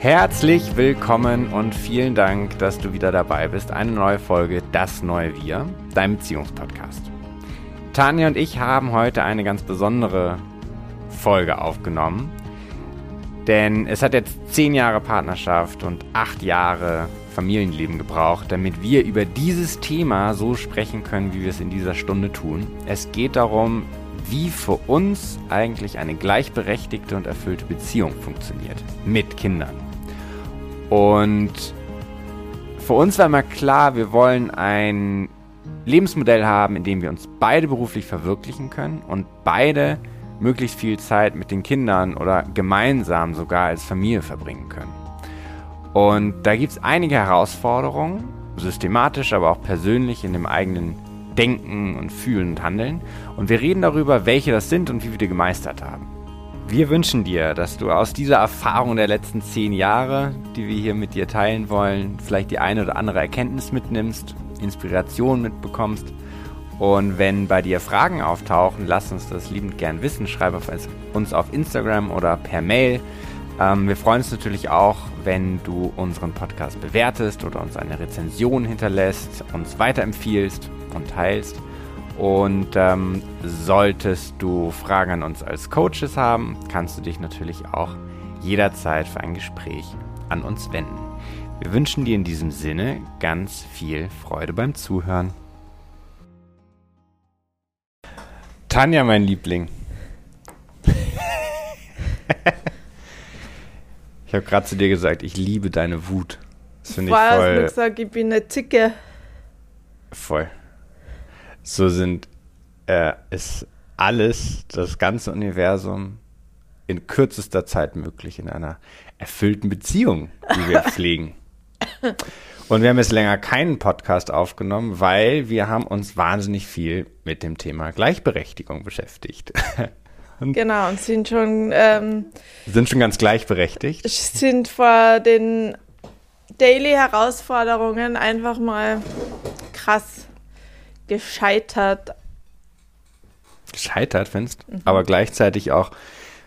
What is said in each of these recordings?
Herzlich willkommen und vielen Dank, dass du wieder dabei bist. Eine neue Folge Das neue Wir, dein Beziehungspodcast. Tanja und ich haben heute eine ganz besondere Folge aufgenommen, denn es hat jetzt zehn Jahre Partnerschaft und acht Jahre Familienleben gebraucht, damit wir über dieses Thema so sprechen können, wie wir es in dieser Stunde tun. Es geht darum, wie für uns eigentlich eine gleichberechtigte und erfüllte Beziehung funktioniert mit Kindern. Und für uns war immer klar, wir wollen ein Lebensmodell haben, in dem wir uns beide beruflich verwirklichen können und beide möglichst viel Zeit mit den Kindern oder gemeinsam sogar als Familie verbringen können. Und da gibt es einige Herausforderungen, systematisch, aber auch persönlich in dem eigenen Denken und Fühlen und Handeln. Und wir reden darüber, welche das sind und wie wir die gemeistert haben. Wir wünschen dir, dass du aus dieser Erfahrung der letzten zehn Jahre, die wir hier mit dir teilen wollen, vielleicht die eine oder andere Erkenntnis mitnimmst, Inspiration mitbekommst. Und wenn bei dir Fragen auftauchen, lass uns das liebend gern wissen. Schreib uns auf Instagram oder per Mail. Ähm, wir freuen uns natürlich auch, wenn du unseren Podcast bewertest oder uns eine Rezension hinterlässt, uns weiterempfiehlst und teilst. Und ähm, solltest du Fragen an uns als Coaches haben, kannst du dich natürlich auch jederzeit für ein Gespräch an uns wenden. Wir wünschen dir in diesem Sinne ganz viel Freude beim Zuhören. Tanja, mein Liebling. ich habe gerade zu dir gesagt, ich liebe deine Wut. Das finde ich voll. gesagt, ich bin eine Zicke. Voll so sind, äh, ist alles, das ganze Universum in kürzester Zeit möglich in einer erfüllten Beziehung, die wir pflegen. Und wir haben jetzt länger keinen Podcast aufgenommen, weil wir haben uns wahnsinnig viel mit dem Thema Gleichberechtigung beschäftigt. Und genau, und sind schon ähm, sind schon ganz gleichberechtigt. Sind vor den Daily Herausforderungen einfach mal krass gescheitert. Gescheitert, findest mhm. Aber gleichzeitig auch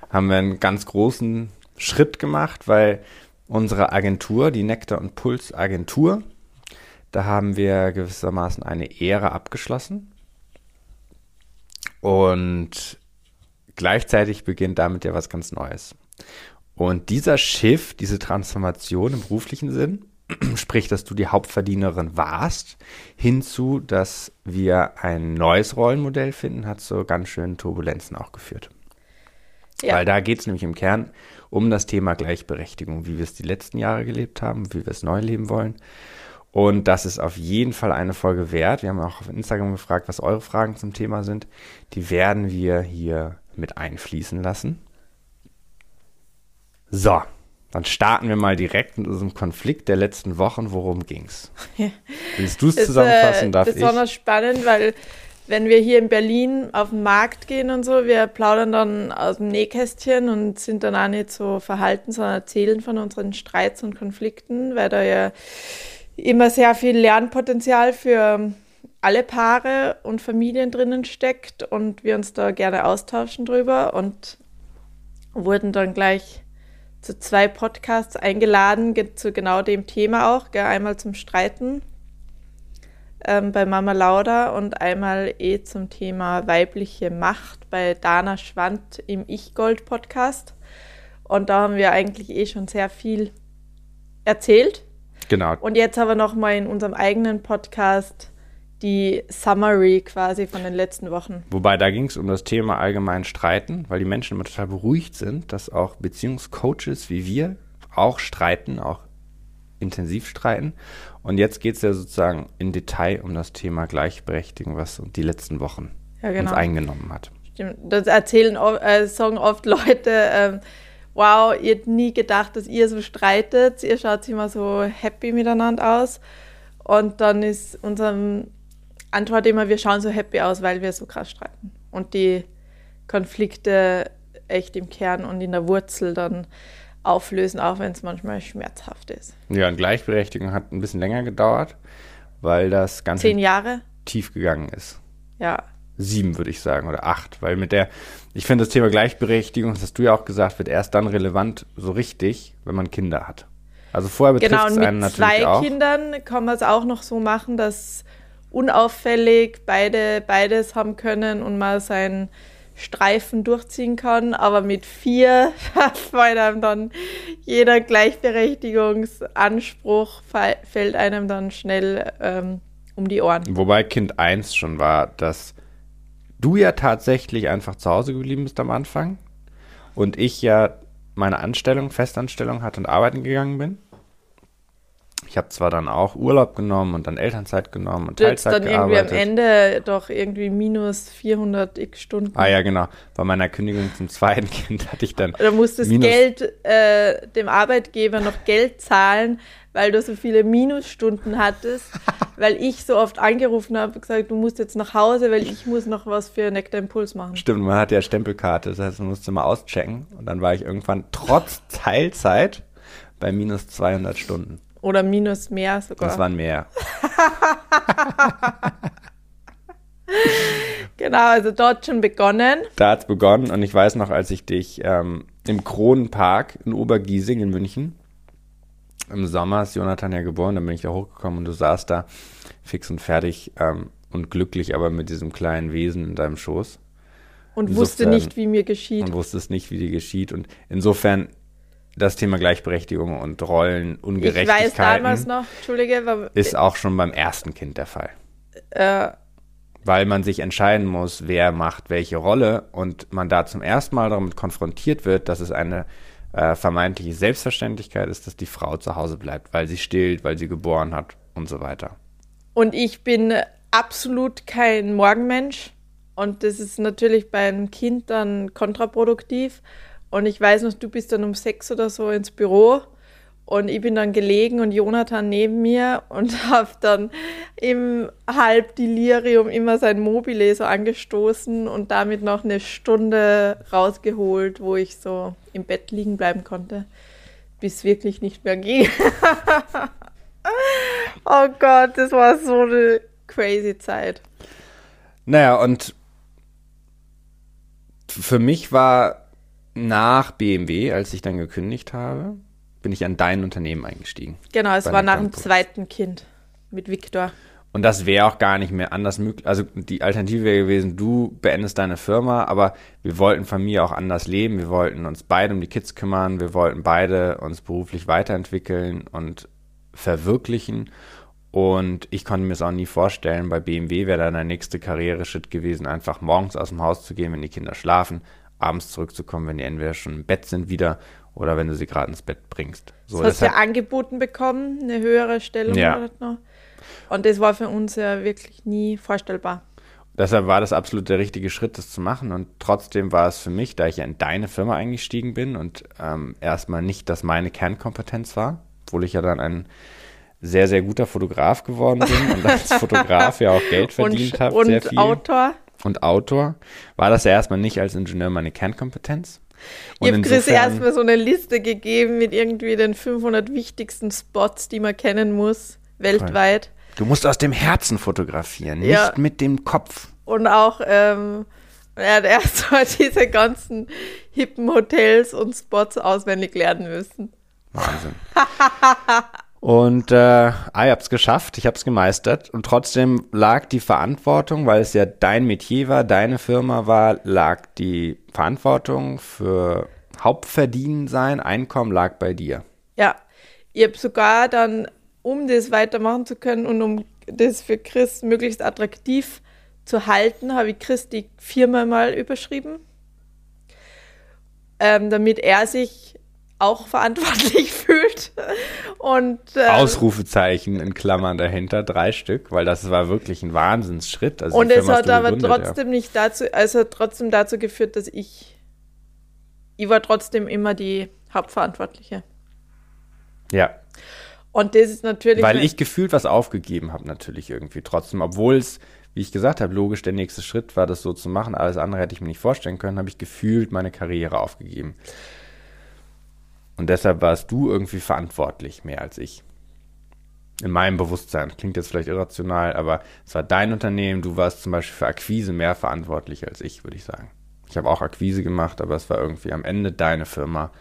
haben wir einen ganz großen Schritt gemacht, weil unsere Agentur, die Nektar und Puls Agentur, da haben wir gewissermaßen eine Ehre abgeschlossen. Und gleichzeitig beginnt damit ja was ganz Neues. Und dieser Schiff, diese Transformation im beruflichen Sinn, sprich, dass du die Hauptverdienerin warst, hinzu, dass wir ein neues Rollenmodell finden, hat zu ganz schönen Turbulenzen auch geführt. Ja. Weil da geht es nämlich im Kern um das Thema Gleichberechtigung, wie wir es die letzten Jahre gelebt haben, wie wir es neu leben wollen. Und das ist auf jeden Fall eine Folge wert. Wir haben auch auf Instagram gefragt, was eure Fragen zum Thema sind. Die werden wir hier mit einfließen lassen. So, dann starten wir mal direkt mit unserem Konflikt der letzten Wochen. Worum ging's? Willst du es zusammenfassen? Äh, darf besonders ich? spannend, weil wenn wir hier in Berlin auf den Markt gehen und so, wir plaudern dann aus dem Nähkästchen und sind dann auch nicht so verhalten, sondern erzählen von unseren Streits und Konflikten, weil da ja immer sehr viel Lernpotenzial für alle Paare und Familien drinnen steckt und wir uns da gerne austauschen drüber und wurden dann gleich zu zwei Podcasts eingeladen, zu genau dem Thema auch. Gell? Einmal zum Streiten ähm, bei Mama Lauda und einmal eh zum Thema weibliche Macht bei Dana Schwand im Ich-Gold-Podcast. Und da haben wir eigentlich eh schon sehr viel erzählt. Genau. Und jetzt aber nochmal in unserem eigenen Podcast die Summary quasi von den letzten Wochen. Wobei da ging es um das Thema allgemein Streiten, weil die Menschen immer total beruhigt sind, dass auch Beziehungscoaches wie wir auch streiten, auch intensiv streiten. Und jetzt geht es ja sozusagen in Detail um das Thema Gleichberechtigung, was die letzten Wochen ja, genau. uns eingenommen hat. Stimmt, das erzählen, äh, sagen oft Leute, äh, wow, ihr habt nie gedacht, dass ihr so streitet, ihr schaut immer so happy miteinander aus. Und dann ist unserem antworte immer, wir schauen so happy aus, weil wir so krass streiten. Und die Konflikte echt im Kern und in der Wurzel dann auflösen, auch wenn es manchmal schmerzhaft ist. Ja, und Gleichberechtigung hat ein bisschen länger gedauert, weil das Ganze Zehn Jahre? tief gegangen ist. Ja, sieben, würde ich sagen, oder acht. Weil mit der, ich finde das Thema Gleichberechtigung, das hast du ja auch gesagt, wird erst dann relevant, so richtig, wenn man Kinder hat. Also vorher betrifft genau, es einen mit natürlich zwei auch. Kindern kann man es auch noch so machen, dass unauffällig beide beides haben können und man seinen Streifen durchziehen kann. Aber mit vier fällt einem dann jeder Gleichberechtigungsanspruch fällt einem dann schnell ähm, um die Ohren. Wobei Kind 1 schon war, dass du ja tatsächlich einfach zu Hause geblieben bist am Anfang und ich ja meine Anstellung, Festanstellung hatte und arbeiten gegangen bin. Ich habe zwar dann auch Urlaub genommen und dann Elternzeit genommen und Teilzeit dann irgendwie am gearbeitet. Ende doch irgendwie minus 400 x Stunden. Ah ja, genau. Bei meiner Kündigung zum zweiten Kind hatte ich dann Oder musstest Geld äh, dem Arbeitgeber noch Geld zahlen, weil du so viele Minusstunden hattest, weil ich so oft angerufen habe und gesagt, du musst jetzt nach Hause, weil ich muss noch was für Nectar Impuls machen. Stimmt, man hatte ja Stempelkarte, das heißt, man musste mal auschecken und dann war ich irgendwann trotz Teilzeit bei minus 200 Stunden. Oder minus mehr sogar. Das waren mehr. genau, also dort schon begonnen. Da hat's begonnen und ich weiß noch, als ich dich ähm, im Kronenpark in Obergiesing in München im Sommer ist Jonathan ja geboren, dann bin ich da hochgekommen und du saßt da fix und fertig ähm, und glücklich, aber mit diesem kleinen Wesen in deinem Schoß Und wusste Insofern- nicht, wie mir geschieht. und wusstest nicht, wie dir geschieht. Und insofern das Thema Gleichberechtigung und Ich Rollenungerechtigkeiten weiß damals noch, Entschuldige, war, ist auch schon beim ersten Kind der Fall. äh, weil man sich entscheiden muss, wer macht welche Rolle und man da zum ersten Mal damit konfrontiert wird, dass es eine äh, vermeintliche Selbstverständlichkeit ist, dass die Frau zu Hause bleibt, weil sie stillt, weil sie geboren hat und so weiter. Und ich bin absolut kein Morgenmensch. Und das ist natürlich bei einem Kind dann kontraproduktiv. Und ich weiß noch, du bist dann um sechs oder so ins Büro. Und ich bin dann gelegen und Jonathan neben mir und habe dann im Halbdelirium immer sein Mobile so angestoßen und damit noch eine Stunde rausgeholt, wo ich so im Bett liegen bleiben konnte, bis wirklich nicht mehr ging. oh Gott, das war so eine crazy Zeit. Naja, und für mich war nach BMW, als ich dann gekündigt habe, bin ich an dein Unternehmen eingestiegen. Genau, es war nach dem zweiten Kind mit Viktor. Und das wäre auch gar nicht mehr anders möglich. Also die Alternative wäre gewesen, du beendest deine Firma, aber wir wollten Familie auch anders leben. Wir wollten uns beide um die Kids kümmern. Wir wollten beide uns beruflich weiterentwickeln und verwirklichen. Und ich konnte mir es auch nie vorstellen, bei BMW wäre dann der nächste Karriereschritt gewesen, einfach morgens aus dem Haus zu gehen, wenn die Kinder schlafen, abends zurückzukommen, wenn die entweder schon im Bett sind wieder oder wenn du sie gerade ins Bett bringst. So, das hast du ja angeboten bekommen, eine höhere Stellung Ja. Und das war für uns ja wirklich nie vorstellbar. Deshalb war das absolut der richtige Schritt, das zu machen. Und trotzdem war es für mich, da ich ja in deine Firma eingestiegen bin und ähm, erstmal nicht das meine Kernkompetenz war, obwohl ich ja dann ein sehr, sehr guter Fotograf geworden bin und als Fotograf ja auch Geld verdient und habe, und sehr viel. Autor. Und Autor, war das ja erstmal nicht als Ingenieur meine Kernkompetenz. Und Ich habe Chris erstmal so eine Liste gegeben mit irgendwie den 500 wichtigsten Spots, die man kennen muss, weltweit. Du musst aus dem Herzen fotografieren, Ja. nicht mit dem Kopf. Und auch, ähm, er hat erst mal diese ganzen hippen Hotels und Spots auswendig lernen müssen. Wahnsinn. Und äh, ah, ich hab's geschafft, ich hab's gemeistert. Und trotzdem lag die Verantwortung, weil es ja dein Metier war, deine Firma war, lag die Verantwortung für Hauptverdienen sein, Einkommen lag bei dir. Ja, ich habe sogar dann, um das weitermachen zu können und um das für Chris möglichst attraktiv zu halten, habe ich Chris die Firma mal überschrieben, ähm, damit er sich auch verantwortlich fühlt. Und ähm, Ausrufezeichen in Klammern dahinter, drei Stück, weil das war wirklich ein Wahnsinnsschritt. Also und es hat aber trotzdem nicht dazu, also hat trotzdem dazu geführt, dass ich, ich war trotzdem immer die Hauptverantwortliche. Ja. ja. Und das ist natürlich. Weil ich gefühlt was aufgegeben habe, natürlich irgendwie trotzdem. Obwohl es, wie ich gesagt habe, logisch der nächste Schritt war, das so zu machen. Alles andere hätte ich mir nicht vorstellen können, habe ich gefühlt meine Karriere aufgegeben. Und deshalb warst du irgendwie verantwortlich, mehr als ich. In meinem Bewusstsein. Klingt jetzt vielleicht irrational, aber es war dein Unternehmen. Du warst zum Beispiel für Akquise mehr verantwortlich als ich, würde ich sagen. Ich habe auch Akquise gemacht, aber es war irgendwie am Ende deine Firma,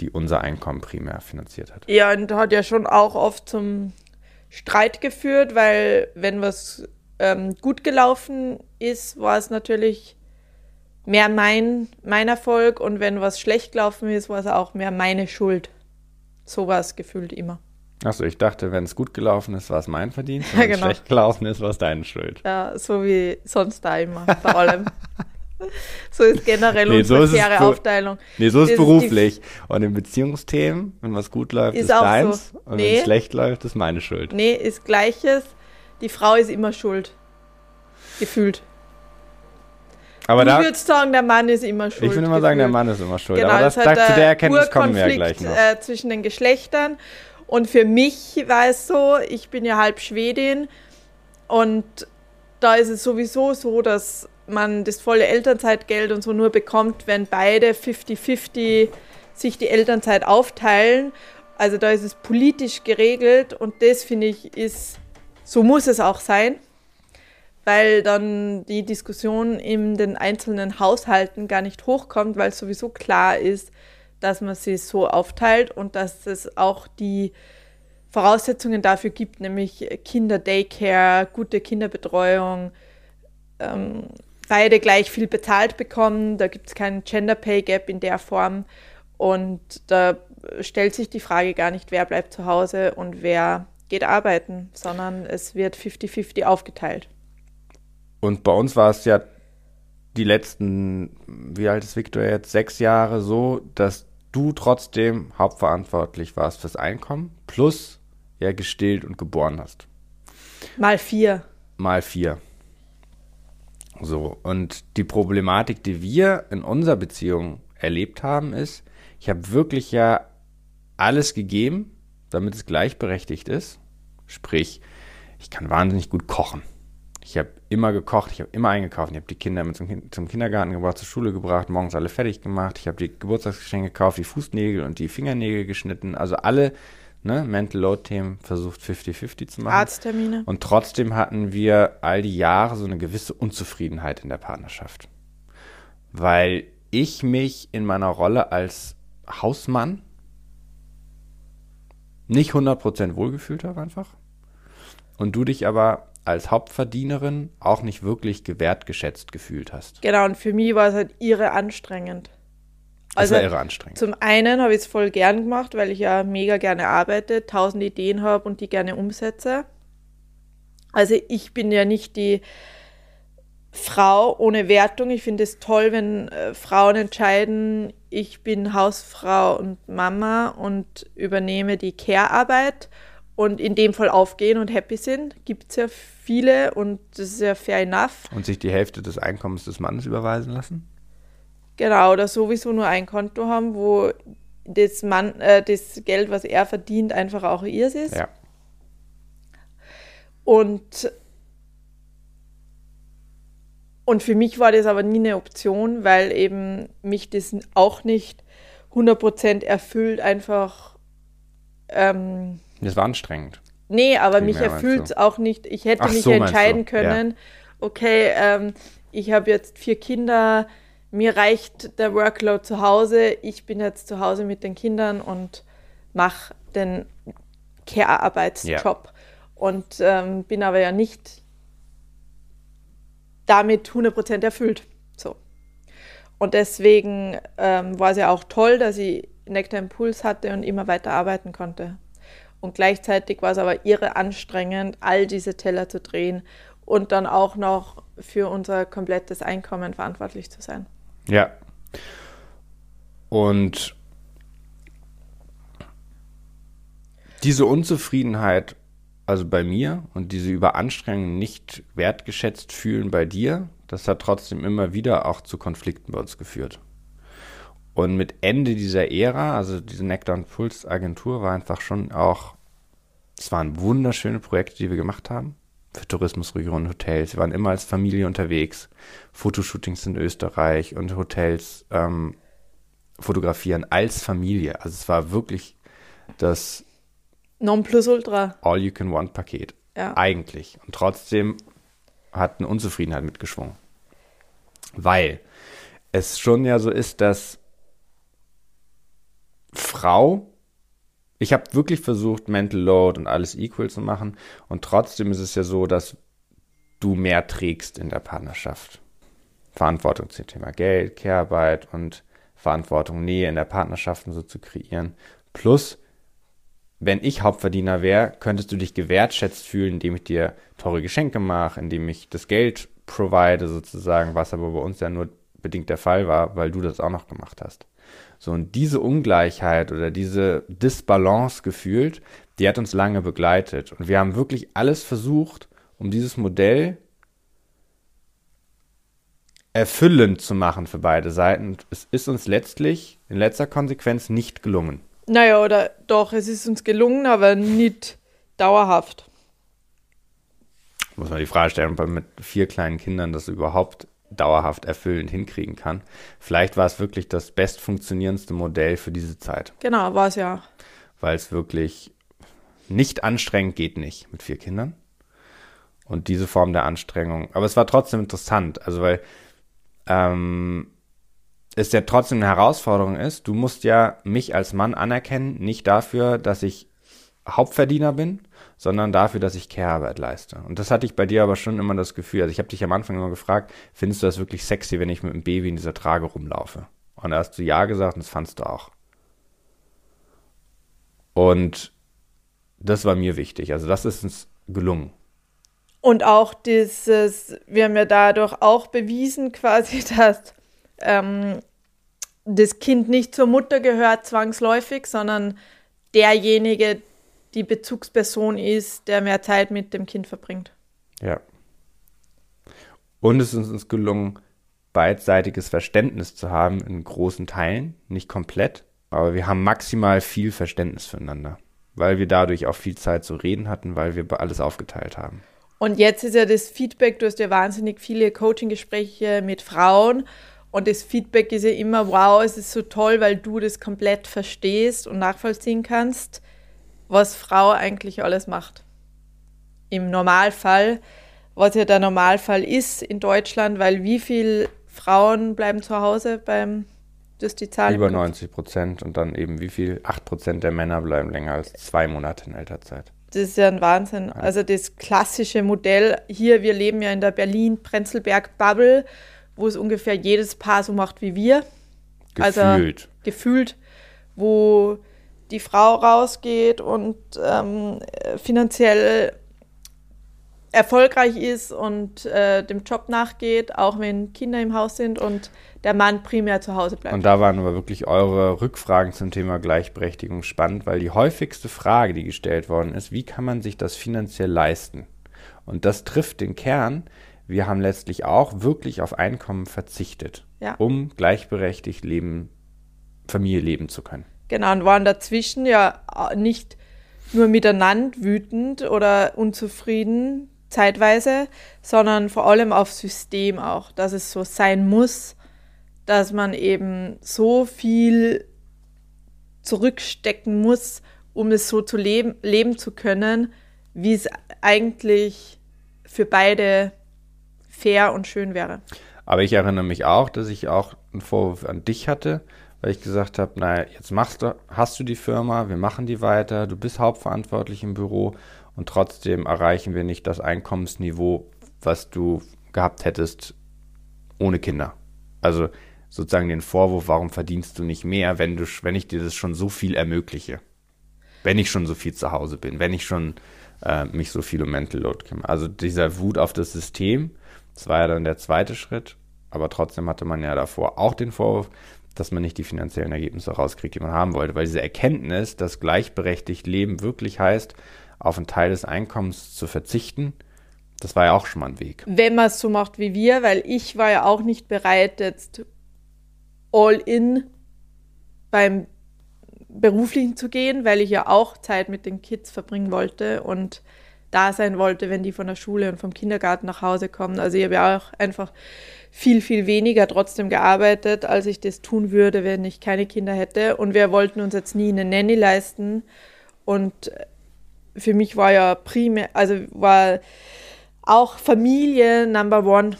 die unser Einkommen primär finanziert hat. Ja, und hat ja schon auch oft zum Streit geführt, weil wenn was ähm, gut gelaufen ist, war es natürlich mehr mein, mein Erfolg und wenn was schlecht gelaufen ist, war es auch mehr meine Schuld. So war es gefühlt immer. Achso, ich dachte, wenn es gut gelaufen ist, war es mein Verdienst. Wenn es genau. schlecht gelaufen ist, war es deine Schuld. Ja, so wie sonst da immer, vor allem. so ist generell nee, unsere so faire Aufteilung. Nee, so ist es beruflich. Und in Beziehungsthemen, wenn was gut läuft, ist, ist deins. So. Und nee. wenn es schlecht läuft, ist meine Schuld. Nee, ist gleiches. Die Frau ist immer schuld. Gefühlt. Aber du da, würdest sagen, der Mann ist immer schuld. Ich würde immer sagen, der Mann ist immer schuld. Genau, aber das, das hat zu der Erkenntnis kommen wir ja gleich noch. Äh, zwischen den Geschlechtern. Und für mich war es so, ich bin ja halb Schwedin und da ist es sowieso so, dass man das volle Elternzeitgeld und so nur bekommt, wenn beide 50-50 sich die Elternzeit aufteilen. Also da ist es politisch geregelt und das finde ich ist, so muss es auch sein, weil dann die Diskussion in den einzelnen Haushalten gar nicht hochkommt, weil es sowieso klar ist, dass man sie so aufteilt und dass es auch die Voraussetzungen dafür gibt, nämlich Kinder-Daycare, gute Kinderbetreuung, ähm, beide gleich viel bezahlt bekommen. Da gibt es keinen Gender Pay Gap in der Form. Und da stellt sich die Frage gar nicht, wer bleibt zu Hause und wer geht arbeiten, sondern es wird 50-50 aufgeteilt. Und bei uns war es ja die letzten, wie alt ist Victor jetzt, sechs Jahre so, dass du trotzdem hauptverantwortlich warst fürs Einkommen, plus ja gestillt und geboren hast. Mal vier. Mal vier. So, und die Problematik, die wir in unserer Beziehung erlebt haben, ist, ich habe wirklich ja alles gegeben, damit es gleichberechtigt ist. Sprich, ich kann wahnsinnig gut kochen. Ich habe immer gekocht, ich habe immer eingekauft. Ich habe die Kinder mit zum, zum, Kindergarten gebracht, zur Schule gebracht, morgens alle fertig gemacht. Ich habe die Geburtstagsgeschenke gekauft, die Fußnägel und die Fingernägel geschnitten. Also alle ne, Mental Load-Themen versucht 50-50 zu machen. Arzttermine. Und trotzdem hatten wir all die Jahre so eine gewisse Unzufriedenheit in der Partnerschaft. Weil ich mich in meiner Rolle als Hausmann nicht 100% wohlgefühlt habe einfach. Und du dich aber als Hauptverdienerin auch nicht wirklich gewertgeschätzt gefühlt hast. Genau, und für mich war es halt irre anstrengend. Also das war irre anstrengend. Zum einen habe ich es voll gern gemacht, weil ich ja mega gerne arbeite, tausend Ideen habe und die gerne umsetze. Also ich bin ja nicht die Frau ohne Wertung. Ich finde es toll, wenn äh, Frauen entscheiden, ich bin Hausfrau und Mama und übernehme die Care-Arbeit und in dem Fall aufgehen und happy sind. Gibt es ja viele und das ist ja fair enough. Und sich die Hälfte des Einkommens des Mannes überweisen lassen? Genau, oder sowieso nur ein Konto haben, wo das, Mann, äh, das Geld, was er verdient, einfach auch ihrs ist. Ja. Und, und für mich war das aber nie eine Option, weil eben mich das auch nicht 100% erfüllt, einfach. Ähm, das war anstrengend. Nee, aber mich erfüllt es auch nicht. Ich hätte Ach, mich so entscheiden können, ja. okay, ähm, ich habe jetzt vier Kinder, mir reicht der Workload zu Hause, ich bin jetzt zu Hause mit den Kindern und mache den Care-Arbeitsjob ja. und ähm, bin aber ja nicht damit 100% erfüllt. So. Und deswegen ähm, war es ja auch toll, dass ich Nektar Impuls hatte und immer weiter arbeiten konnte. Und gleichzeitig war es aber irre anstrengend, all diese Teller zu drehen und dann auch noch für unser komplettes Einkommen verantwortlich zu sein. Ja. Und diese Unzufriedenheit, also bei mir, und diese Überanstrengung nicht wertgeschätzt fühlen bei dir, das hat trotzdem immer wieder auch zu Konflikten bei uns geführt. Und mit Ende dieser Ära, also diese Nectar und Puls Agentur, war einfach schon auch, es waren wunderschöne Projekte, die wir gemacht haben für Tourismusregionen, Hotels. Wir waren immer als Familie unterwegs. Fotoshootings in Österreich und Hotels ähm, fotografieren als Familie. Also es war wirklich das Nonplusultra. All-You-Can-Want-Paket. Ja. Eigentlich. Und trotzdem hat eine Unzufriedenheit mitgeschwungen. Weil es schon ja so ist, dass Frau, ich habe wirklich versucht, Mental Load und alles equal zu machen. Und trotzdem ist es ja so, dass du mehr trägst in der Partnerschaft. Verantwortung zum Thema Geld, Care-Arbeit und Verantwortung, Nähe in der Partnerschaft und so zu kreieren. Plus, wenn ich Hauptverdiener wäre, könntest du dich gewertschätzt fühlen, indem ich dir teure Geschenke mache, indem ich das Geld provide sozusagen, was aber bei uns ja nur bedingt der Fall war, weil du das auch noch gemacht hast. So, und diese Ungleichheit oder diese Disbalance gefühlt, die hat uns lange begleitet. Und wir haben wirklich alles versucht, um dieses Modell erfüllend zu machen für beide Seiten. Und es ist uns letztlich in letzter Konsequenz nicht gelungen. Naja, oder doch, es ist uns gelungen, aber nicht dauerhaft. Muss man die Frage stellen, ob man mit vier kleinen Kindern das überhaupt dauerhaft erfüllend hinkriegen kann. Vielleicht war es wirklich das bestfunktionierendste Modell für diese Zeit. Genau, war es ja. Weil es wirklich nicht anstrengend geht nicht mit vier Kindern. Und diese Form der Anstrengung. Aber es war trotzdem interessant. Also weil ähm, es ja trotzdem eine Herausforderung ist. Du musst ja mich als Mann anerkennen, nicht dafür, dass ich Hauptverdiener bin, sondern dafür, dass ich Care-Arbeit leiste. Und das hatte ich bei dir aber schon immer das Gefühl. Also ich habe dich am Anfang immer gefragt, findest du das wirklich sexy, wenn ich mit dem Baby in dieser Trage rumlaufe? Und da hast du ja gesagt und das fandst du auch. Und das war mir wichtig. Also das ist uns gelungen. Und auch dieses, wir haben ja dadurch auch bewiesen quasi, dass ähm, das Kind nicht zur Mutter gehört zwangsläufig, sondern derjenige, die Bezugsperson ist, der mehr Zeit mit dem Kind verbringt. Ja. Und es ist uns gelungen, beidseitiges Verständnis zu haben in großen Teilen, nicht komplett, aber wir haben maximal viel Verständnis füreinander, weil wir dadurch auch viel Zeit zu reden hatten, weil wir alles aufgeteilt haben. Und jetzt ist ja das Feedback, du hast ja wahnsinnig viele Coaching-Gespräche mit Frauen und das Feedback ist ja immer, wow, es ist so toll, weil du das komplett verstehst und nachvollziehen kannst, was Frau eigentlich alles macht. Im Normalfall, was ja der Normalfall ist in Deutschland, weil wie viele Frauen bleiben zu Hause beim, das ist die Zahl? Über 90 Prozent und dann eben wie viel? 8 Prozent der Männer bleiben länger als zwei Monate in Elternzeit. Das ist ja ein Wahnsinn. Also das klassische Modell hier, wir leben ja in der Berlin-Prenzlberg-Bubble, wo es ungefähr jedes Paar so macht wie wir. Gefühlt. Also gefühlt, wo die Frau rausgeht und ähm, finanziell erfolgreich ist und äh, dem Job nachgeht, auch wenn Kinder im Haus sind und der Mann primär zu Hause bleibt. Und da waren aber wirklich eure Rückfragen zum Thema Gleichberechtigung spannend, weil die häufigste Frage, die gestellt worden ist, wie kann man sich das finanziell leisten? Und das trifft den Kern. Wir haben letztlich auch wirklich auf Einkommen verzichtet, ja. um gleichberechtigt leben, Familie leben zu können. Genau, und waren dazwischen ja nicht nur miteinander wütend oder unzufrieden zeitweise, sondern vor allem auf System auch, dass es so sein muss, dass man eben so viel zurückstecken muss, um es so zu leben, leben zu können, wie es eigentlich für beide fair und schön wäre. Aber ich erinnere mich auch, dass ich auch einen Vorwurf an dich hatte, weil ich gesagt habe, naja, jetzt machst du, hast du die Firma, wir machen die weiter, du bist hauptverantwortlich im Büro und trotzdem erreichen wir nicht das Einkommensniveau, was du gehabt hättest ohne Kinder. Also sozusagen den Vorwurf, warum verdienst du nicht mehr, wenn du, wenn ich dir das schon so viel ermögliche, wenn ich schon so viel zu Hause bin, wenn ich schon äh, mich so viel um Mental Load kümmere. Also dieser Wut auf das System, das war ja dann der zweite Schritt, aber trotzdem hatte man ja davor auch den Vorwurf, dass man nicht die finanziellen Ergebnisse rauskriegt, die man haben wollte. Weil diese Erkenntnis, dass gleichberechtigt Leben wirklich heißt, auf einen Teil des Einkommens zu verzichten, das war ja auch schon mal ein Weg. Wenn man es so macht wie wir, weil ich war ja auch nicht bereit, jetzt all in beim beruflichen zu gehen, weil ich ja auch Zeit mit den Kids verbringen wollte und da sein wollte, wenn die von der Schule und vom Kindergarten nach Hause kommen. Also ich habe ja auch einfach viel, viel weniger trotzdem gearbeitet, als ich das tun würde, wenn ich keine Kinder hätte. Und wir wollten uns jetzt nie eine Nanny leisten. Und für mich war ja primär, also war auch Familie Number One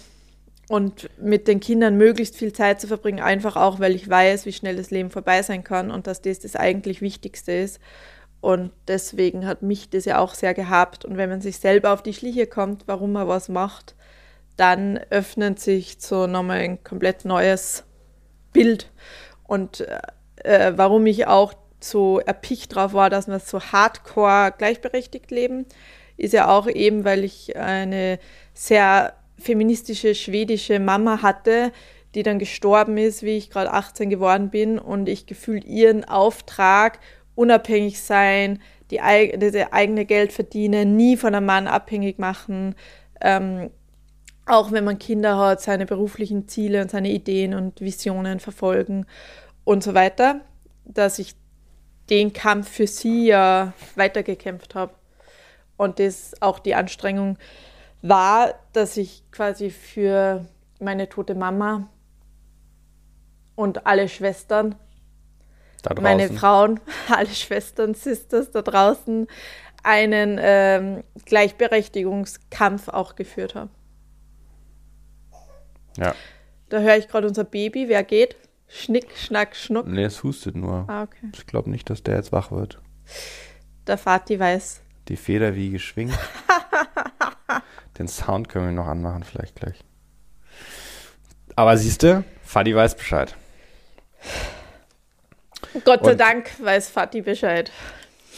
und mit den Kindern möglichst viel Zeit zu verbringen, einfach auch, weil ich weiß, wie schnell das Leben vorbei sein kann und dass das das eigentlich Wichtigste ist. Und deswegen hat mich das ja auch sehr gehabt. Und wenn man sich selber auf die Schliche kommt, warum man was macht, dann öffnet sich so nochmal ein komplett neues Bild. Und äh, äh warum ich auch so erpicht drauf war, dass wir so hardcore gleichberechtigt leben, ist ja auch eben, weil ich eine sehr feministische schwedische Mama hatte, die dann gestorben ist, wie ich gerade 18 geworden bin und ich gefühlt ihren Auftrag, unabhängig sein, die, die eigene Geld verdienen, nie von einem Mann abhängig machen, ähm, auch wenn man Kinder hat, seine beruflichen Ziele und seine Ideen und Visionen verfolgen und so weiter, dass ich den Kampf für sie ja weitergekämpft habe. Und das auch die Anstrengung war, dass ich quasi für meine tote Mama und alle Schwestern, meine Frauen, alle Schwestern, Sisters da draußen, einen ähm, Gleichberechtigungskampf auch geführt habe. Ja. Da höre ich gerade unser Baby. Wer geht? Schnick, schnack, schnuck. Nee, es hustet nur. Ah, okay. Ich glaube nicht, dass der jetzt wach wird. Der Vati weiß. Die Feder wie geschwingt. Den Sound können wir noch anmachen, vielleicht gleich. Aber siehst du, Fadi weiß Bescheid. Gott sei und, Dank weiß Fati Bescheid.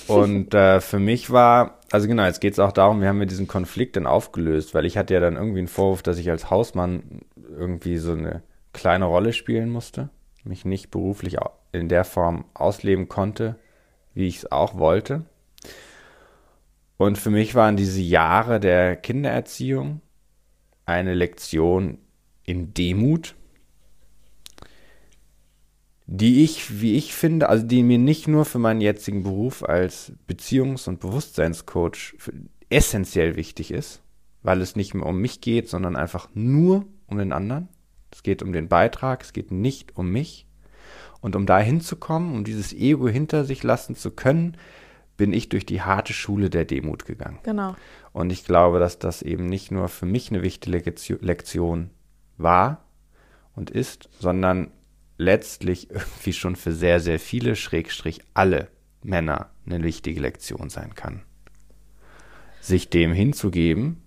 Und äh, für mich war, also genau, jetzt geht es auch darum, wir haben ja diesen Konflikt dann aufgelöst, weil ich hatte ja dann irgendwie einen Vorwurf, dass ich als Hausmann irgendwie so eine kleine Rolle spielen musste mich nicht beruflich in der Form ausleben konnte, wie ich es auch wollte. Und für mich waren diese Jahre der Kindererziehung eine Lektion in Demut, die ich, wie ich finde, also die mir nicht nur für meinen jetzigen Beruf als Beziehungs- und Bewusstseinscoach essentiell wichtig ist, weil es nicht mehr um mich geht, sondern einfach nur um den anderen. Es geht um den Beitrag, es geht nicht um mich. Und um da hinzukommen, um dieses Ego hinter sich lassen zu können, bin ich durch die harte Schule der Demut gegangen. Genau. Und ich glaube, dass das eben nicht nur für mich eine wichtige Lektion war und ist, sondern letztlich irgendwie schon für sehr, sehr viele, Schrägstrich alle Männer eine wichtige Lektion sein kann. Sich dem hinzugeben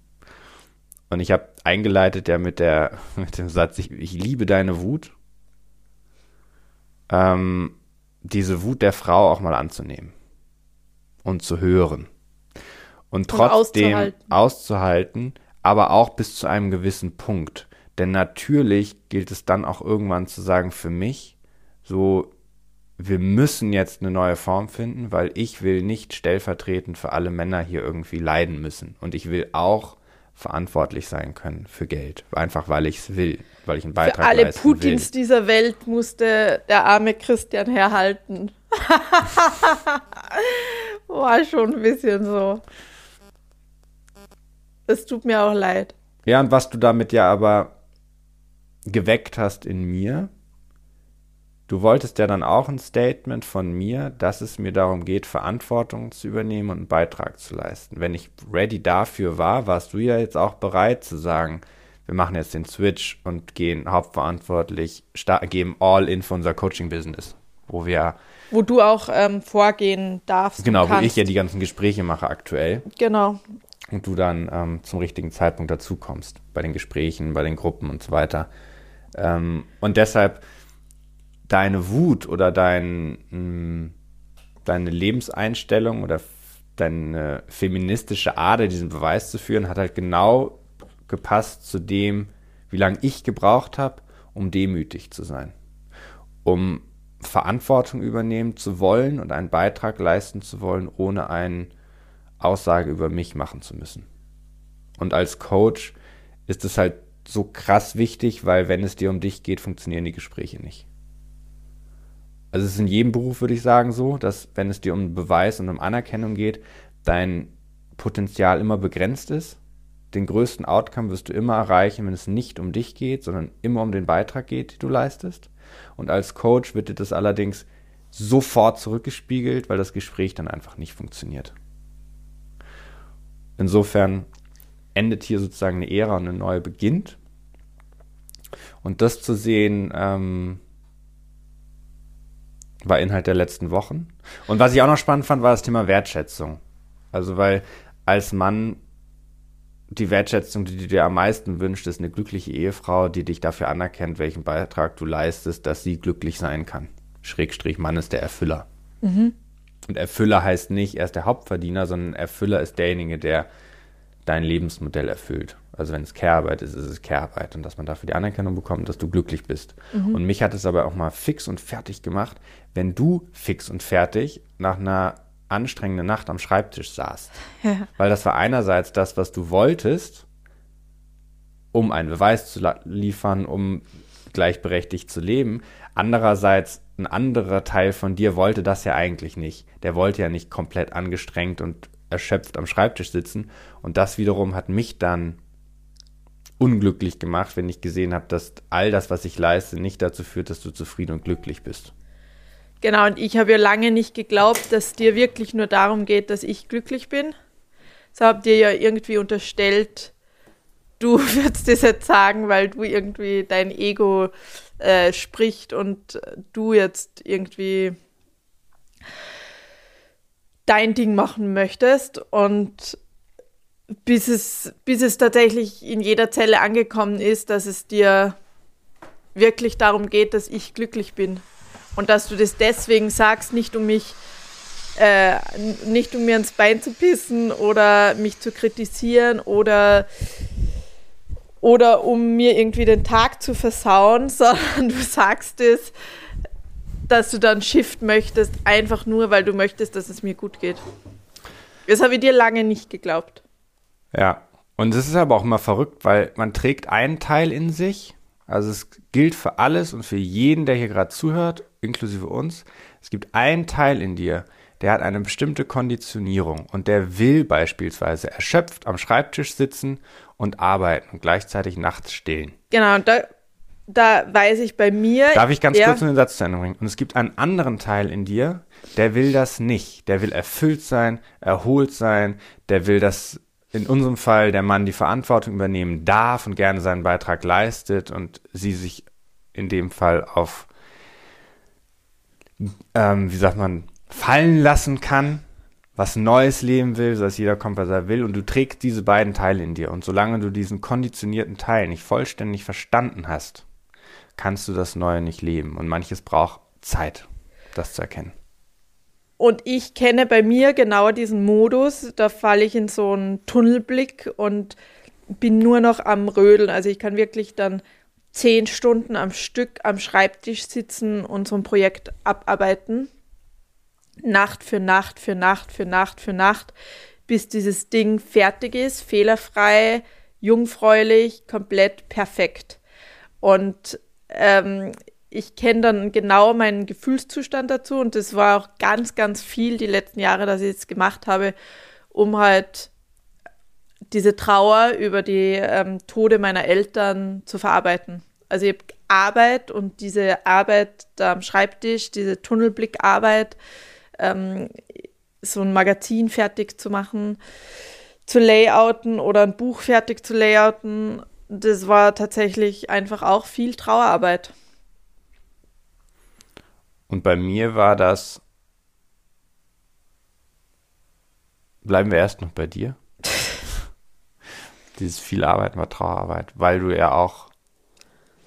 und ich habe eingeleitet ja mit, der, mit dem Satz, ich, ich liebe deine Wut. Ähm, diese Wut der Frau auch mal anzunehmen und zu hören. Und trotzdem und auszuhalten. auszuhalten, aber auch bis zu einem gewissen Punkt. Denn natürlich gilt es dann auch irgendwann zu sagen, für mich, so, wir müssen jetzt eine neue Form finden, weil ich will nicht stellvertretend für alle Männer hier irgendwie leiden müssen. Und ich will auch verantwortlich sein können für Geld. Einfach weil ich es will, weil ich einen Beitrag Für alle Putins will. dieser Welt musste der arme Christian herhalten. War schon ein bisschen so. Es tut mir auch leid. Ja, und was du damit ja aber geweckt hast in mir, Du wolltest ja dann auch ein Statement von mir, dass es mir darum geht, Verantwortung zu übernehmen und einen Beitrag zu leisten. Wenn ich ready dafür war, warst du ja jetzt auch bereit zu sagen, wir machen jetzt den Switch und gehen hauptverantwortlich, geben all in für unser Coaching-Business, wo wir wo du auch ähm, vorgehen darfst. Genau, wo ich ja die ganzen Gespräche mache aktuell. Genau. Und du dann ähm, zum richtigen Zeitpunkt dazukommst, bei den Gesprächen, bei den Gruppen und so weiter. Ähm, und deshalb deine Wut oder dein, mh, hm, deine Lebenseinstellung oder deine feministische Ader, diesen Beweis zu führen, hat halt genau gepasst zu dem, wie lange ich gebraucht habe, um demütig zu sein. Um Verantwortung übernehmen zu wollen und einen Beitrag leisten zu wollen, ohne eine Aussage über mich machen zu müssen. Und als Coach ist es halt so krass wichtig, weil wenn es dir um dich geht, funktionieren die Gespräche nicht also es ist in jedem Beruf, würde ich sagen, so, dass wenn es dir um Beweis und um Anerkennung geht, dein Potenzial immer begrenzt ist. Den größten Outcome wirst du immer erreichen, wenn es nicht um dich geht, sondern immer um den Beitrag geht, den du leistest. Und als Coach wird dir das allerdings sofort zurückgespiegelt, weil das Gespräch dann einfach nicht funktioniert. insofern endet hier sozusagen eine Ära und eine neue beginnt. Und das zu sehen, ähm, war Inhalt der letzten Wochen. Und was ich auch noch spannend fand, war das Thema Wertschätzung. Also, weil als Mann die Wertschätzung, die du dir am meisten wünscht, ist eine glückliche Ehefrau, die dich dafür anerkennt, welchen Beitrag du leistest, dass sie glücklich sein kann. Schrägstrich, Mann ist der Erfüller. Mhm. Und Erfüller heißt nicht, er ist der Hauptverdiener, sondern Erfüller ist derjenige, der dein Lebensmodell erfüllt. Also wenn es Care-Arbeit ist, ist es Care-Arbeit und dass man dafür die Anerkennung bekommt, dass du glücklich bist. Mhm. Und mich hat es aber auch mal fix und fertig gemacht, wenn du fix und fertig nach einer anstrengenden Nacht am Schreibtisch saßt. Ja. Weil das war einerseits das, was du wolltest, um einen Beweis zu liefern, um gleichberechtigt zu leben. Andererseits ein anderer Teil von dir wollte das ja eigentlich nicht. Der wollte ja nicht komplett angestrengt und erschöpft am Schreibtisch sitzen. Und das wiederum hat mich dann unglücklich gemacht, wenn ich gesehen habe, dass all das, was ich leiste, nicht dazu führt, dass du zufrieden und glücklich bist. Genau, und ich habe ja lange nicht geglaubt, dass dir wirklich nur darum geht, dass ich glücklich bin. So habt ihr ja irgendwie unterstellt, du würdest das jetzt sagen, weil du irgendwie dein Ego äh, spricht und du jetzt irgendwie dein Ding machen möchtest und bis es, bis es tatsächlich in jeder Zelle angekommen ist, dass es dir wirklich darum geht, dass ich glücklich bin. Und dass du das deswegen sagst, nicht um mich, äh, nicht um mir ins Bein zu pissen oder mich zu kritisieren oder, oder um mir irgendwie den Tag zu versauen, sondern du sagst es, dass du dann Shift möchtest, einfach nur, weil du möchtest, dass es mir gut geht. Das habe ich dir lange nicht geglaubt. Ja, und es ist aber auch immer verrückt, weil man trägt einen Teil in sich. Also es gilt für alles und für jeden, der hier gerade zuhört, inklusive uns. Es gibt einen Teil in dir, der hat eine bestimmte Konditionierung und der will beispielsweise erschöpft am Schreibtisch sitzen und arbeiten und gleichzeitig nachts stillen. Genau, und da da weiß ich bei mir. Darf ich ganz kurz einen Satz zu Ende bringen? Und es gibt einen anderen Teil in dir, der will das nicht. Der will erfüllt sein, erholt sein, der will, dass in unserem Fall der Mann die Verantwortung übernehmen darf und gerne seinen Beitrag leistet und sie sich in dem Fall auf, ähm, wie sagt man, fallen lassen kann, was Neues leben will, sodass jeder kommt, was er will. Und du trägst diese beiden Teile in dir. Und solange du diesen konditionierten Teil nicht vollständig verstanden hast, kannst du das Neue nicht leben. Und manches braucht Zeit, das zu erkennen. Und ich kenne bei mir genau diesen Modus. Da falle ich in so einen Tunnelblick und bin nur noch am Rödeln. Also ich kann wirklich dann zehn Stunden am Stück am Schreibtisch sitzen und so ein Projekt abarbeiten. Nacht für Nacht für Nacht für Nacht für Nacht, bis dieses Ding fertig ist, fehlerfrei, jungfräulich, komplett perfekt. Und ähm, ich kenne dann genau meinen Gefühlszustand dazu und das war auch ganz, ganz viel die letzten Jahre, dass ich es gemacht habe, um halt diese Trauer über die ähm, Tode meiner Eltern zu verarbeiten. Also ich habe Arbeit und diese Arbeit da am Schreibtisch, diese Tunnelblickarbeit, ähm, so ein Magazin fertig zu machen, zu layouten oder ein Buch fertig zu layouten das war tatsächlich einfach auch viel Trauerarbeit. Und bei mir war das. Bleiben wir erst noch bei dir. Dieses viel Arbeiten war Trauerarbeit, weil du ja auch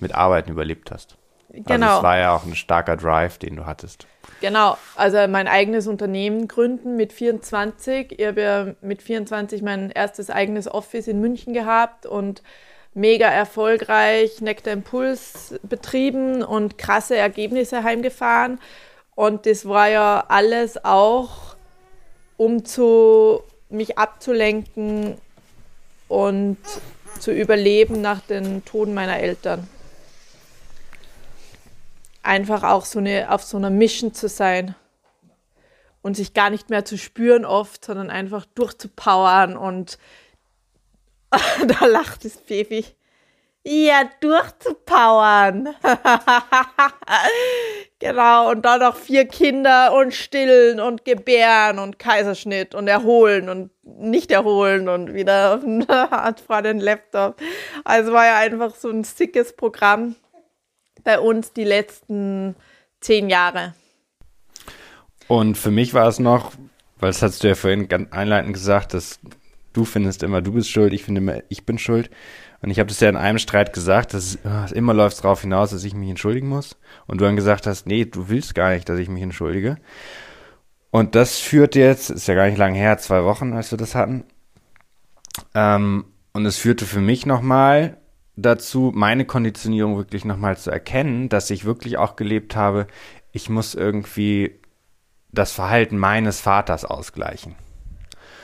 mit Arbeiten überlebt hast. Also genau. Also es war ja auch ein starker Drive, den du hattest. Genau, also mein eigenes Unternehmen gründen mit 24. Ich habe ja mit 24 mein erstes eigenes Office in München gehabt und mega erfolgreich Nektar Impuls betrieben und krasse Ergebnisse heimgefahren. Und das war ja alles auch, um zu, mich abzulenken und zu überleben nach den Toten meiner Eltern. Einfach auch so eine, auf so einer Mission zu sein und sich gar nicht mehr zu spüren oft, sondern einfach durchzupowern und da lacht das Baby. ja durchzupowern. genau, und dann noch vier Kinder und stillen und gebären und Kaiserschnitt und erholen und nicht erholen und wieder vor den Laptop. Also war ja einfach so ein sickes Programm bei uns die letzten zehn Jahre. Und für mich war es noch, weil das hast du ja vorhin einleitend gesagt, dass du findest immer, du bist schuld, ich finde immer, ich bin schuld. Und ich habe das ja in einem Streit gesagt, dass es, immer läuft darauf hinaus, dass ich mich entschuldigen muss. Und du dann gesagt hast, nee, du willst gar nicht, dass ich mich entschuldige. Und das führt jetzt, ist ja gar nicht lange her, zwei Wochen, als wir das hatten. Ähm, und es führte für mich nochmal dazu, meine Konditionierung wirklich nochmal zu erkennen, dass ich wirklich auch gelebt habe, ich muss irgendwie das Verhalten meines Vaters ausgleichen.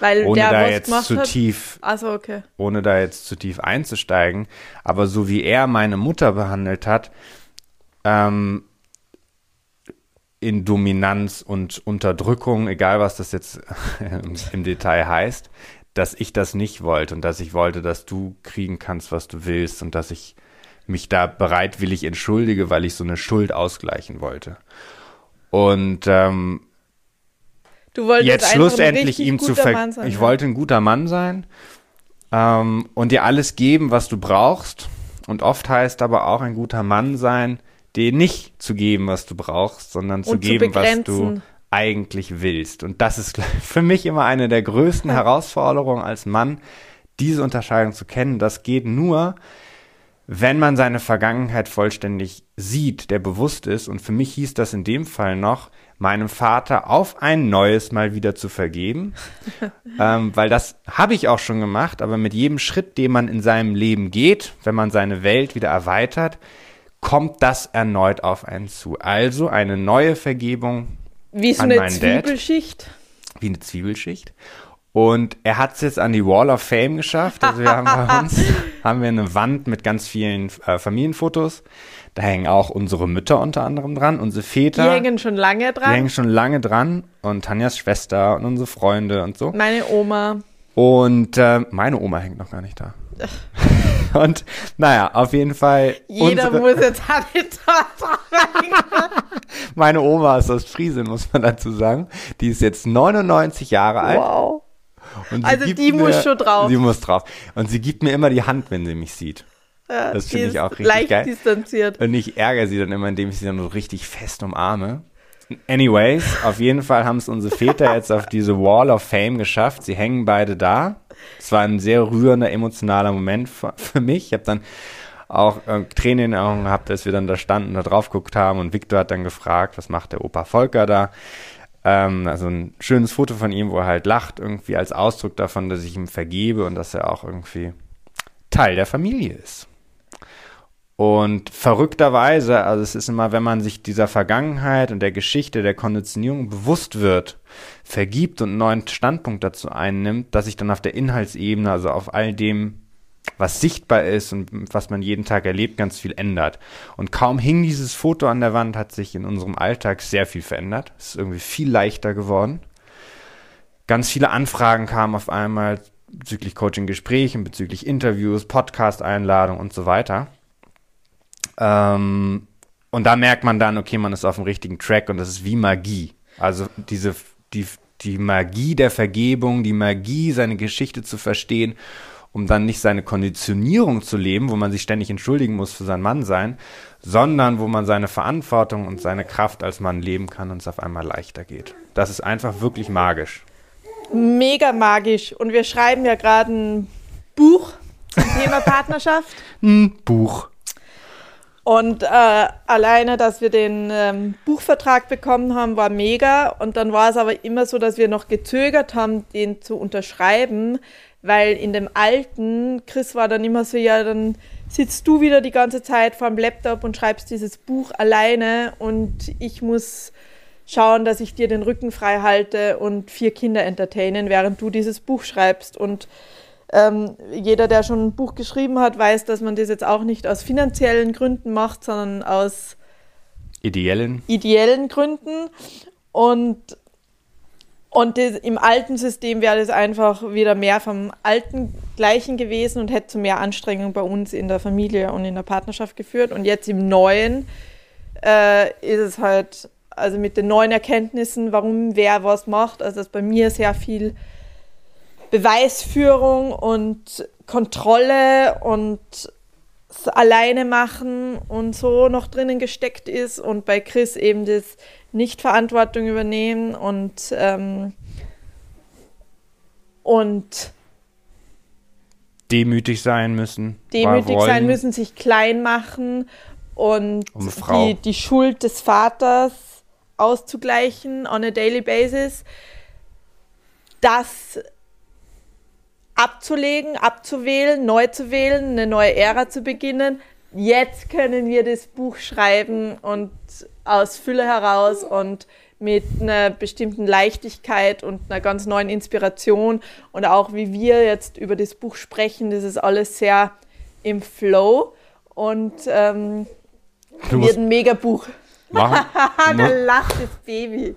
Weil ohne der da was jetzt zu hat? tief, Also okay. ohne da jetzt zu tief einzusteigen, aber so wie er meine Mutter behandelt hat, ähm, in Dominanz und Unterdrückung, egal was das jetzt im Detail heißt, dass ich das nicht wollte und dass ich wollte, dass du kriegen kannst, was du willst und dass ich mich da bereitwillig entschuldige, weil ich so eine Schuld ausgleichen wollte. Und ähm, Du wolltest jetzt schlussendlich ihm zu ver Mann sein, ich ja. wollte ein guter Mann sein ähm, und dir alles geben, was du brauchst. Und oft heißt aber auch ein guter Mann sein, dir nicht zu geben, was du brauchst, sondern zu zu geben, was du begrenzen. eigentlich willst. Und das ist für mich immer eine der größten Herausforderungen als Mann, diese Unterscheidung zu kennen. Das geht nur, wenn man seine Vergangenheit vollständig sieht, der bewusst ist. Und für mich hieß das in dem Fall noch, meinem Vater auf ein neues Mal wieder zu vergeben. ähm, weil das habe ich auch schon gemacht, aber mit jedem Schritt, den man in seinem Leben geht, wenn man seine Welt wieder erweitert, kommt das erneut auf einen zu. Also eine neue Vergebung Wie so an eine meinen Dad. Zwiebelschicht. wie eine Zwiebelschicht. Und er hat es jetzt an die Wall of Fame geschafft. Also wir haben bei uns haben wir eine Wand mit ganz vielen äh, Familienfotos. Da hängen auch unsere Mütter unter anderem dran, unsere Die Väter. hängen schon lange die dran. hängen schon lange dran. Und Tanjas Schwester und unsere Freunde und so. Meine Oma. Und äh, meine Oma hängt noch gar nicht da. und naja, auf jeden Fall. Jeder unsere, muss jetzt meine Oma ist aus Friesen, muss man dazu sagen. Die ist jetzt 99 Jahre alt. Wow. Also die muss schon drauf. Sie muss drauf. Und sie gibt mir immer die Hand, wenn sie mich sieht. Ja, Das finde ich auch richtig leicht geil. distanziert. Und ich ärgere sie dann immer, indem ich sie dann so richtig fest umarme. Anyways, auf jeden Fall haben es unsere Väter jetzt auf diese Wall of Fame geschafft. Sie hängen beide da. Es war ein sehr rührender, emotionaler Moment für, für mich. Ich habe dann auch äh, Tränen in den Augen gehabt, als wir dann da standen und da drauf geguckt haben. Und Victor hat dann gefragt, was macht der Opa Volker da? Ähm, also ein schönes Foto von ihm, wo er halt lacht, irgendwie als Ausdruck davon, dass ich ihm vergebe und dass er auch irgendwie Teil der Familie ist. Und verrückterweise, also es ist immer, wenn man sich dieser Vergangenheit und der Geschichte, der Konditionierung bewusst wird, vergibt und einen neuen Standpunkt dazu einnimmt, dass sich dann auf der Inhaltsebene, also auf all dem, was sichtbar ist und was man jeden Tag erlebt, ganz viel ändert. Und kaum hing dieses Foto an der Wand, hat sich in unserem Alltag sehr viel verändert. Es ist irgendwie viel leichter geworden. Ganz viele Anfragen kamen auf einmal bezüglich Coaching-Gesprächen, bezüglich Interviews, Podcast-Einladungen und so weiter. Ähm, und da merkt man dann, okay, man ist auf dem richtigen Track und das ist wie Magie. Also diese, die, die Magie der Vergebung, die Magie, seine Geschichte zu verstehen, um dann nicht seine Konditionierung zu leben, wo man sich ständig entschuldigen muss für sein Mannsein, sondern wo man seine Verantwortung und seine Kraft als Mann leben kann und es auf einmal leichter geht. Das ist einfach wirklich magisch. Mega magisch. Und wir schreiben ja gerade ein Buch zum Thema Partnerschaft. Ein Buch. Und äh, alleine, dass wir den ähm, Buchvertrag bekommen haben, war mega. Und dann war es aber immer so, dass wir noch gezögert haben, den zu unterschreiben, weil in dem alten, Chris war dann immer so, ja, dann sitzt du wieder die ganze Zeit vor dem Laptop und schreibst dieses Buch alleine und ich muss schauen, dass ich dir den Rücken frei halte und vier Kinder entertainen, während du dieses Buch schreibst. Und ähm, jeder, der schon ein Buch geschrieben hat, weiß, dass man das jetzt auch nicht aus finanziellen Gründen macht, sondern aus Ideellen. ideellen Gründen. Und Und das, im alten System wäre das einfach wieder mehr vom alten Gleichen gewesen und hätte zu mehr Anstrengung bei uns in der Familie und in der Partnerschaft geführt. Und jetzt im Neuen äh, ist es halt, also mit den neuen Erkenntnissen, warum wer was macht, also dass bei mir sehr viel Beweisführung und Kontrolle und alleine machen und so noch drinnen gesteckt ist und bei Chris eben das nicht Verantwortung übernehmen und, ähm, und demütig sein müssen. Demütig sein müssen, sich klein machen und die, die Schuld des Vaters auszugleichen on a daily basis. Das abzulegen, abzuwählen, neu zu wählen, eine neue Ära zu beginnen. Jetzt können wir das Buch schreiben und aus Fülle heraus und mit einer bestimmten Leichtigkeit und einer ganz neuen Inspiration und auch wie wir jetzt über das Buch sprechen, das ist alles sehr im Flow und ähm, wird ein mega Buch. Machen. da lacht das Baby.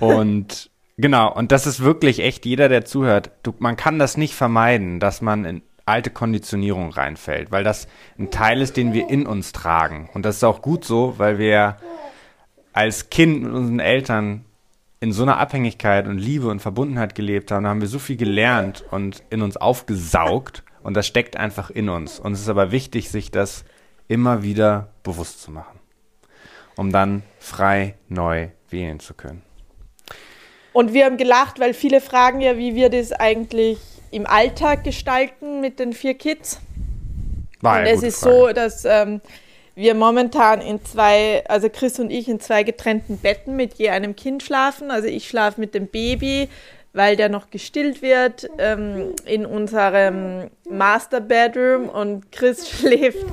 Und genau, und das ist wirklich echt jeder, der zuhört. Du, man kann das nicht vermeiden, dass man in alte Konditionierung reinfällt, weil das ein Teil ist, den wir in uns tragen. Und das ist auch gut so, weil wir als Kind mit unseren Eltern in so einer Abhängigkeit und Liebe und Verbundenheit gelebt haben, da haben wir so viel gelernt und in uns aufgesaugt und das steckt einfach in uns. Und es ist aber wichtig, sich das immer wieder bewusst zu machen, um dann frei neu wählen zu können. Und wir haben gelacht, weil viele fragen ja, wie wir das eigentlich im Alltag gestalten mit den vier Kids. War und es ist Frage. so, dass ähm, wir momentan in zwei, also Chris und ich in zwei getrennten Betten mit je einem Kind schlafen. Also ich schlafe mit dem Baby, weil der noch gestillt wird, ähm, in unserem Master Bedroom und Chris schläft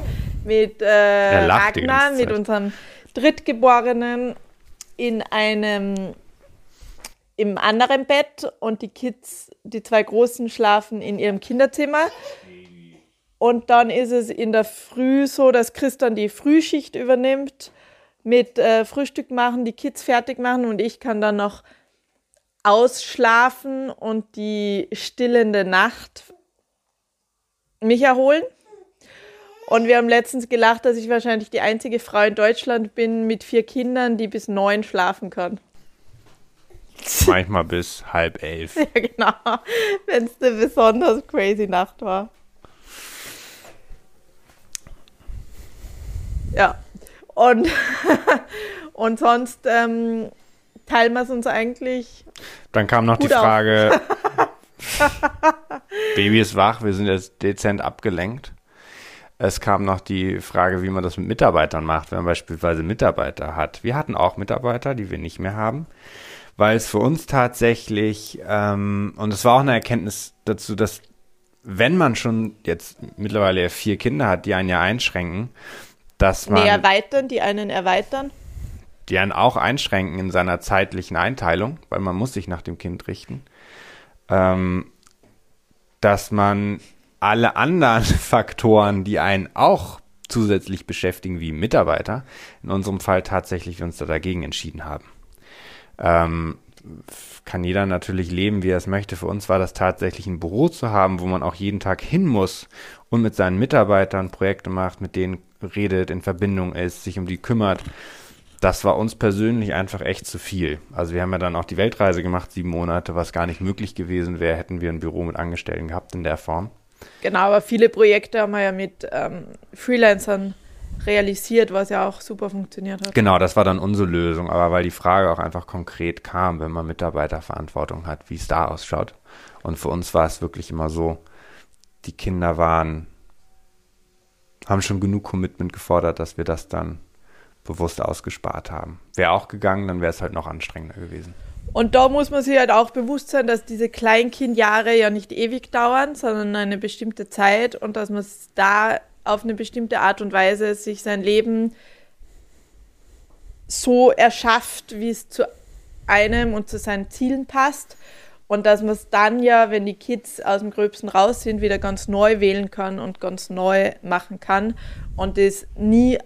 mit äh, Ragnar, mit unserem Drittgeborenen in einem im anderen Bett und die Kids, die zwei Großen, schlafen in ihrem Kinderzimmer. Und dann ist es in der Früh so, dass Chris dann die Frühschicht übernimmt, mit äh, Frühstück machen, die Kids fertig machen und ich kann dann noch ausschlafen und die stillende Nacht mich erholen. Und wir haben letztens gelacht, dass ich wahrscheinlich die einzige Frau in Deutschland bin mit vier Kindern, die bis neun schlafen kann. Manchmal bis halb elf. Ja, genau. Wenn es eine besonders crazy Nacht war. Ja. Und, und sonst ähm, teilen wir es uns eigentlich. Dann kam noch die Frage: Baby ist wach, wir sind jetzt dezent abgelenkt. Es kam noch die Frage, wie man das mit Mitarbeitern macht, wenn man beispielsweise Mitarbeiter hat. Wir hatten auch Mitarbeiter, die wir nicht mehr haben weil es für uns tatsächlich, ähm, und es war auch eine Erkenntnis dazu, dass wenn man schon jetzt mittlerweile vier Kinder hat, die einen ja einschränken, dass man. Nee, erweitern, die einen erweitern. Die einen auch einschränken in seiner zeitlichen Einteilung, weil man muss sich nach dem Kind richten. Ähm, dass man alle anderen Faktoren, die einen auch zusätzlich beschäftigen, wie Mitarbeiter, in unserem Fall tatsächlich wir uns da dagegen entschieden haben. Ähm, kann jeder natürlich leben, wie er es möchte. Für uns war das tatsächlich ein Büro zu haben, wo man auch jeden Tag hin muss und mit seinen Mitarbeitern Projekte macht, mit denen redet, in Verbindung ist, sich um die kümmert. Das war uns persönlich einfach echt zu viel. Also wir haben ja dann auch die Weltreise gemacht, sieben Monate, was gar nicht möglich gewesen wäre, hätten wir ein Büro mit Angestellten gehabt in der Form. Genau, aber viele Projekte haben wir ja mit ähm, Freelancern realisiert, was ja auch super funktioniert hat. Genau, das war dann unsere Lösung, aber weil die Frage auch einfach konkret kam, wenn man Mitarbeiterverantwortung hat, wie es da ausschaut. Und für uns war es wirklich immer so, die Kinder waren, haben schon genug Commitment gefordert, dass wir das dann bewusst ausgespart haben. Wäre auch gegangen, dann wäre es halt noch anstrengender gewesen. Und da muss man sich halt auch bewusst sein, dass diese Kleinkindjahre ja nicht ewig dauern, sondern eine bestimmte Zeit und dass man es da auf eine bestimmte Art und Weise sich sein Leben so erschafft, wie es zu einem und zu seinen Zielen passt. Und dass man es dann ja, wenn die Kids aus dem Gröbsten raus sind, wieder ganz neu wählen kann und ganz neu machen kann. Und es nie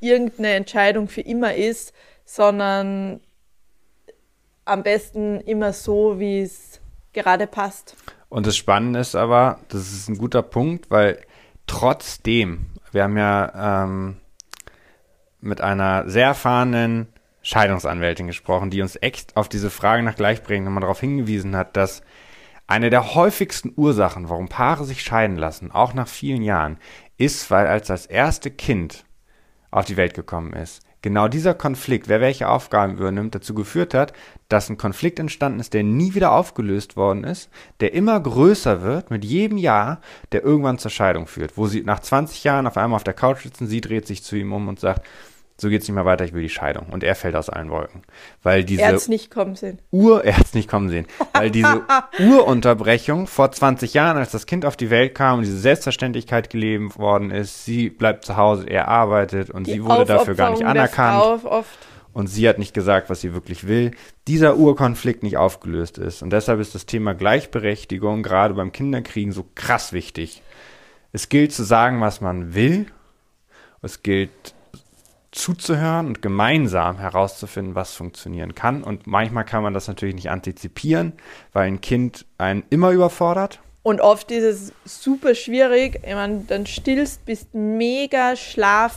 irgendeine Entscheidung für immer ist, sondern am besten immer so, wie es gerade passt. Und das Spannende ist aber, das ist ein guter Punkt, weil trotzdem, wir haben ja ähm, mit einer sehr erfahrenen Scheidungsanwältin gesprochen, die uns echt auf diese Frage nach Gleichberechtigung nochmal darauf hingewiesen hat, dass eine der häufigsten Ursachen, warum Paare sich scheiden lassen, auch nach vielen Jahren, ist, weil als das erste Kind auf die Welt gekommen ist, genau dieser Konflikt, wer welche Aufgaben übernimmt, dazu geführt hat, dass ein Konflikt entstanden ist, der nie wieder aufgelöst worden ist, der immer größer wird mit jedem Jahr, der irgendwann zur Scheidung führt, wo sie nach 20 Jahren auf einmal auf der Couch sitzen, sie dreht sich zu ihm um und sagt, so geht's nicht mehr weiter, ich will die Scheidung. Und er fällt aus allen Wolken. Weil diese er hat's nicht kommen sehen. Ur, er hat's nicht kommen sehen. Weil diese Urunterbrechung vor 20 Jahren, als das Kind auf die Welt kam und diese Selbstverständlichkeit gelebt worden ist, sie bleibt zu Hause, er arbeitet und die sie wurde dafür gar nicht anerkannt. Und sie hat nicht gesagt, was sie wirklich will. Dieser Urkonflikt nicht aufgelöst ist. Und deshalb ist das Thema Gleichberechtigung gerade beim Kinderkriegen so krass wichtig. Es gilt zu sagen, was man will. Es gilt zuzuhören und gemeinsam herauszufinden, was funktionieren kann. Und manchmal kann man das natürlich nicht antizipieren, weil ein Kind einen immer überfordert. Und oft ist es super schwierig. Ich meine, dann stillst, bist mega Schlaf,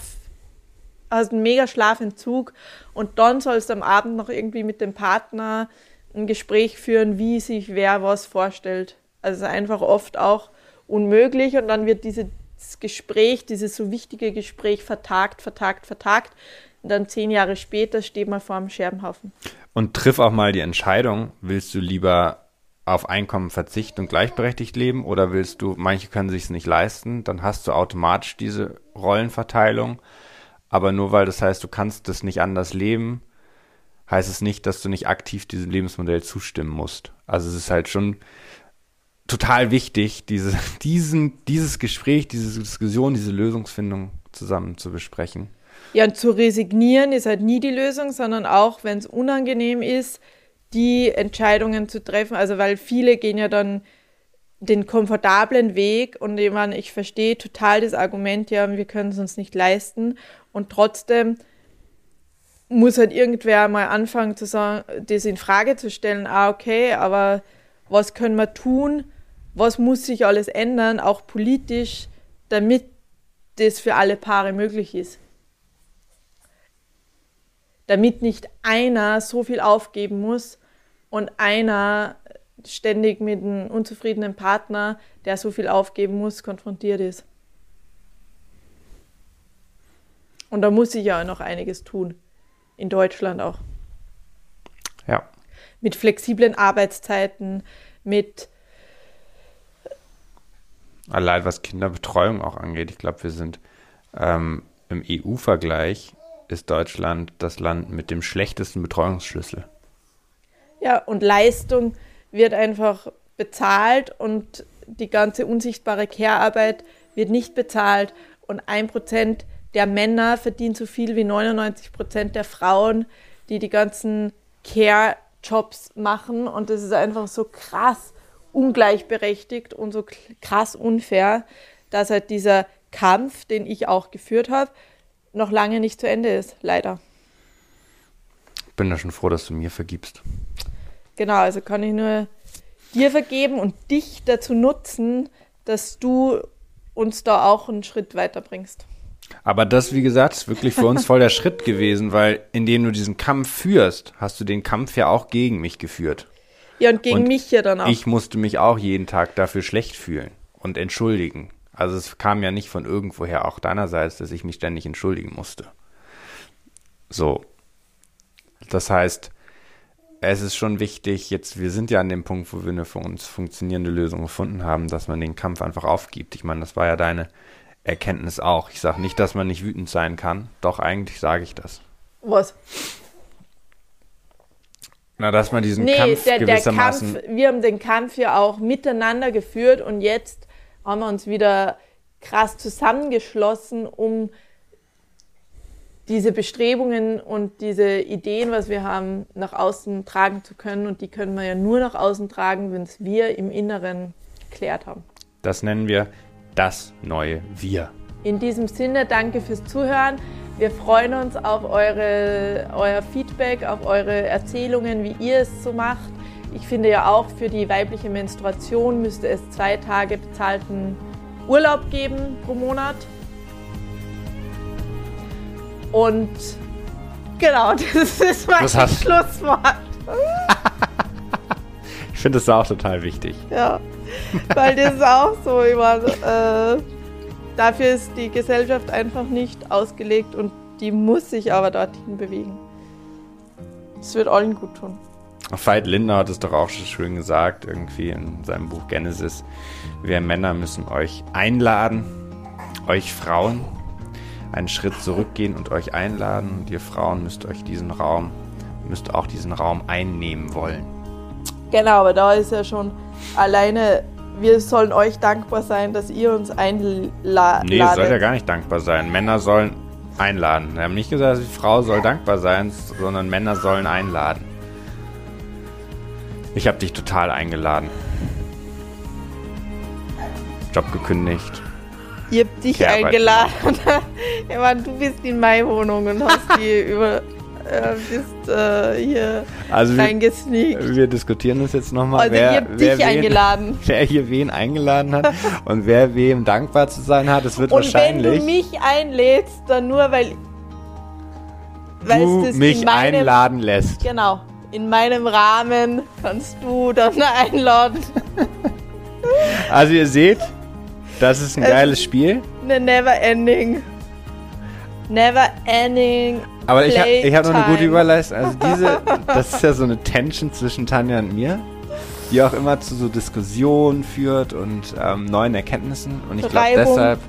hast einen mega Schlafentzug und dann sollst du am Abend noch irgendwie mit dem Partner ein Gespräch führen, wie sich wer was vorstellt. Also einfach oft auch unmöglich und dann wird diese Gespräch, dieses so wichtige Gespräch vertagt, vertagt, vertagt. Und dann zehn Jahre später steht man vor einem Scherbenhaufen. Und triff auch mal die Entscheidung, willst du lieber auf Einkommen verzichten und gleichberechtigt leben oder willst du, manche können sich es nicht leisten, dann hast du automatisch diese Rollenverteilung. Aber nur weil das heißt, du kannst das nicht anders leben, heißt es nicht, dass du nicht aktiv diesem Lebensmodell zustimmen musst. Also es ist halt schon total wichtig, diese, diesen, dieses Gespräch, diese Diskussion, diese Lösungsfindung zusammen zu besprechen. Ja, und zu resignieren ist halt nie die Lösung, sondern auch, wenn es unangenehm ist, die Entscheidungen zu treffen. Also, weil viele gehen ja dann den komfortablen Weg und ich, meine, ich verstehe total das Argument, ja, wir können es uns nicht leisten und trotzdem muss halt irgendwer mal anfangen zu sagen, das in Frage zu stellen, ah, okay, aber was können wir tun, was muss sich alles ändern, auch politisch, damit das für alle Paare möglich ist. Damit nicht einer so viel aufgeben muss und einer ständig mit einem unzufriedenen Partner, der so viel aufgeben muss, konfrontiert ist. Und da muss sich ja noch einiges tun. In Deutschland auch. Ja. Mit flexiblen Arbeitszeiten, mit Allein was Kinderbetreuung auch angeht. Ich glaube, wir sind ähm, im EU-Vergleich ist Deutschland das Land mit dem schlechtesten Betreuungsschlüssel. Ja, und Leistung wird einfach bezahlt und die ganze unsichtbare Care-Arbeit wird nicht bezahlt und ein Prozent der Männer verdient so viel wie 99 Prozent der Frauen, die die ganzen Care-Jobs machen und das ist einfach so krass ungleichberechtigt und so krass unfair, dass halt dieser Kampf, den ich auch geführt habe, noch lange nicht zu Ende ist, leider. Bin da schon froh, dass du mir vergibst. Genau, also kann ich nur dir vergeben und dich dazu nutzen, dass du uns da auch einen Schritt weiterbringst. Aber das, wie gesagt, ist wirklich für uns voll der Schritt gewesen, weil indem du diesen Kampf führst, hast du den Kampf ja auch gegen mich geführt. Ja, und gegen und mich ja dann auch. Ich musste mich auch jeden Tag dafür schlecht fühlen und entschuldigen. Also es kam ja nicht von irgendwoher, auch deinerseits, dass ich mich ständig entschuldigen musste. So. Das heißt, es ist schon wichtig, jetzt, wir sind ja an dem Punkt, wo wir eine für uns funktionierende Lösung gefunden haben, dass man den Kampf einfach aufgibt. Ich meine, das war ja deine Erkenntnis auch. Ich sage nicht, dass man nicht wütend sein kann, doch eigentlich sage ich das. Was? Na, dass man diesen nee, Kampf der, gewissermaßen... Der Kampf, wir haben den Kampf ja auch miteinander geführt und jetzt haben wir uns wieder krass zusammengeschlossen, um diese Bestrebungen und diese Ideen, was wir haben, nach außen tragen zu können. Und die können wir ja nur nach außen tragen, wenn es wir im Inneren geklärt haben. Das nennen wir das neue Wir. In diesem Sinne, danke fürs Zuhören. Wir freuen uns auf eure, euer Feedback, auf eure Erzählungen, wie ihr es so macht. Ich finde ja auch, für die weibliche Menstruation müsste es zwei Tage bezahlten Urlaub geben pro Monat. Und genau, das ist mein Das hast- Schlusswort. Ich finde das auch total wichtig. Ja, weil das ist auch so immer. Äh, dafür ist die Gesellschaft einfach nicht ausgelegt und die muss sich aber dorthin bewegen. Das wird allen gut tun. Veit Lindner hat es doch auch schon schön gesagt, irgendwie in seinem Buch Genesis. Wir Männer müssen euch einladen, euch Frauen, einen Schritt zurückgehen und euch einladen. Und ihr Frauen müsst euch diesen Raum, müsst auch diesen Raum einnehmen wollen. Genau, aber da ist ja schon alleine, wir sollen euch dankbar sein, dass ihr uns einladet. Nee, ihr sollt ja gar nicht dankbar sein. Männer sollen einladen. Wir haben nicht gesagt, die Frau soll dankbar sein, sondern Männer sollen einladen. Ich habe dich total eingeladen. Job gekündigt. Ihr habt dich Kehrarbeit eingeladen. ich meine, du bist in meine Wohnung und hast die über, äh, bist äh, hier Also wir, reingesneakt. wir diskutieren das jetzt nochmal. Also ihr habt dich eingeladen. Wer hier wen eingeladen hat und wer wem dankbar zu sein hat, es wird Und wenn wahrscheinlich du mich einlädst, dann nur, weil, du mich in meinem, einladen lässt. Genau, in meinem Rahmen kannst du dann einladen. Also ihr seht, das ist ein Es- geiles Spiel. Eine never ending, never ending. Aber ich habe ich hab noch eine gute. Überleistung. Also diese, das ist ja so eine Tension zwischen Tanja und mir, die auch immer zu so Diskussionen führt und ähm, neuen Erkenntnissen. Und ich glaube deshalb,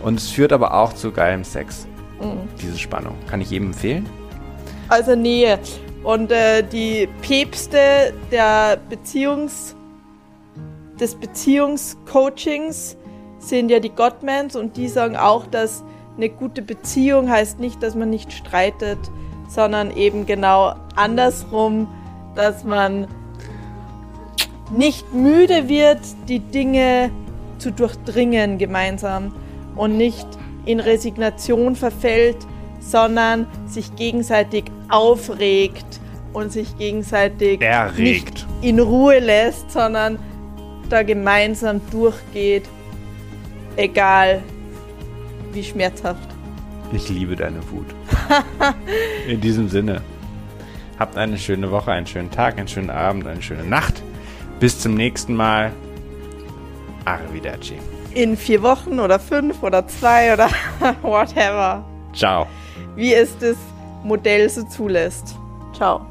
und es führt aber auch zu geilem Sex. Mhm. Diese Spannung. Kann ich jedem empfehlen? Also Nähe. Und äh, die Päpste der Beziehungs, des Beziehungscoachings sind ja die Gottmans und die sagen auch, dass eine gute Beziehung heißt nicht, dass man nicht streitet, sondern eben genau andersrum, dass man nicht müde wird, die Dinge zu durchdringen gemeinsam und nicht in Resignation verfällt, sondern sich gegenseitig aufregt und sich gegenseitig Erregt. nicht in Ruhe lässt, sondern da gemeinsam durchgeht, egal wie schmerzhaft. Ich liebe deine Wut. In diesem Sinne. Habt eine schöne Woche, einen schönen Tag, einen schönen Abend, eine schöne Nacht. Bis zum nächsten Mal. Arrivederci. In vier Wochen oder fünf oder zwei oder whatever, Ciao. wie es das Modell so zulässt. Ciao.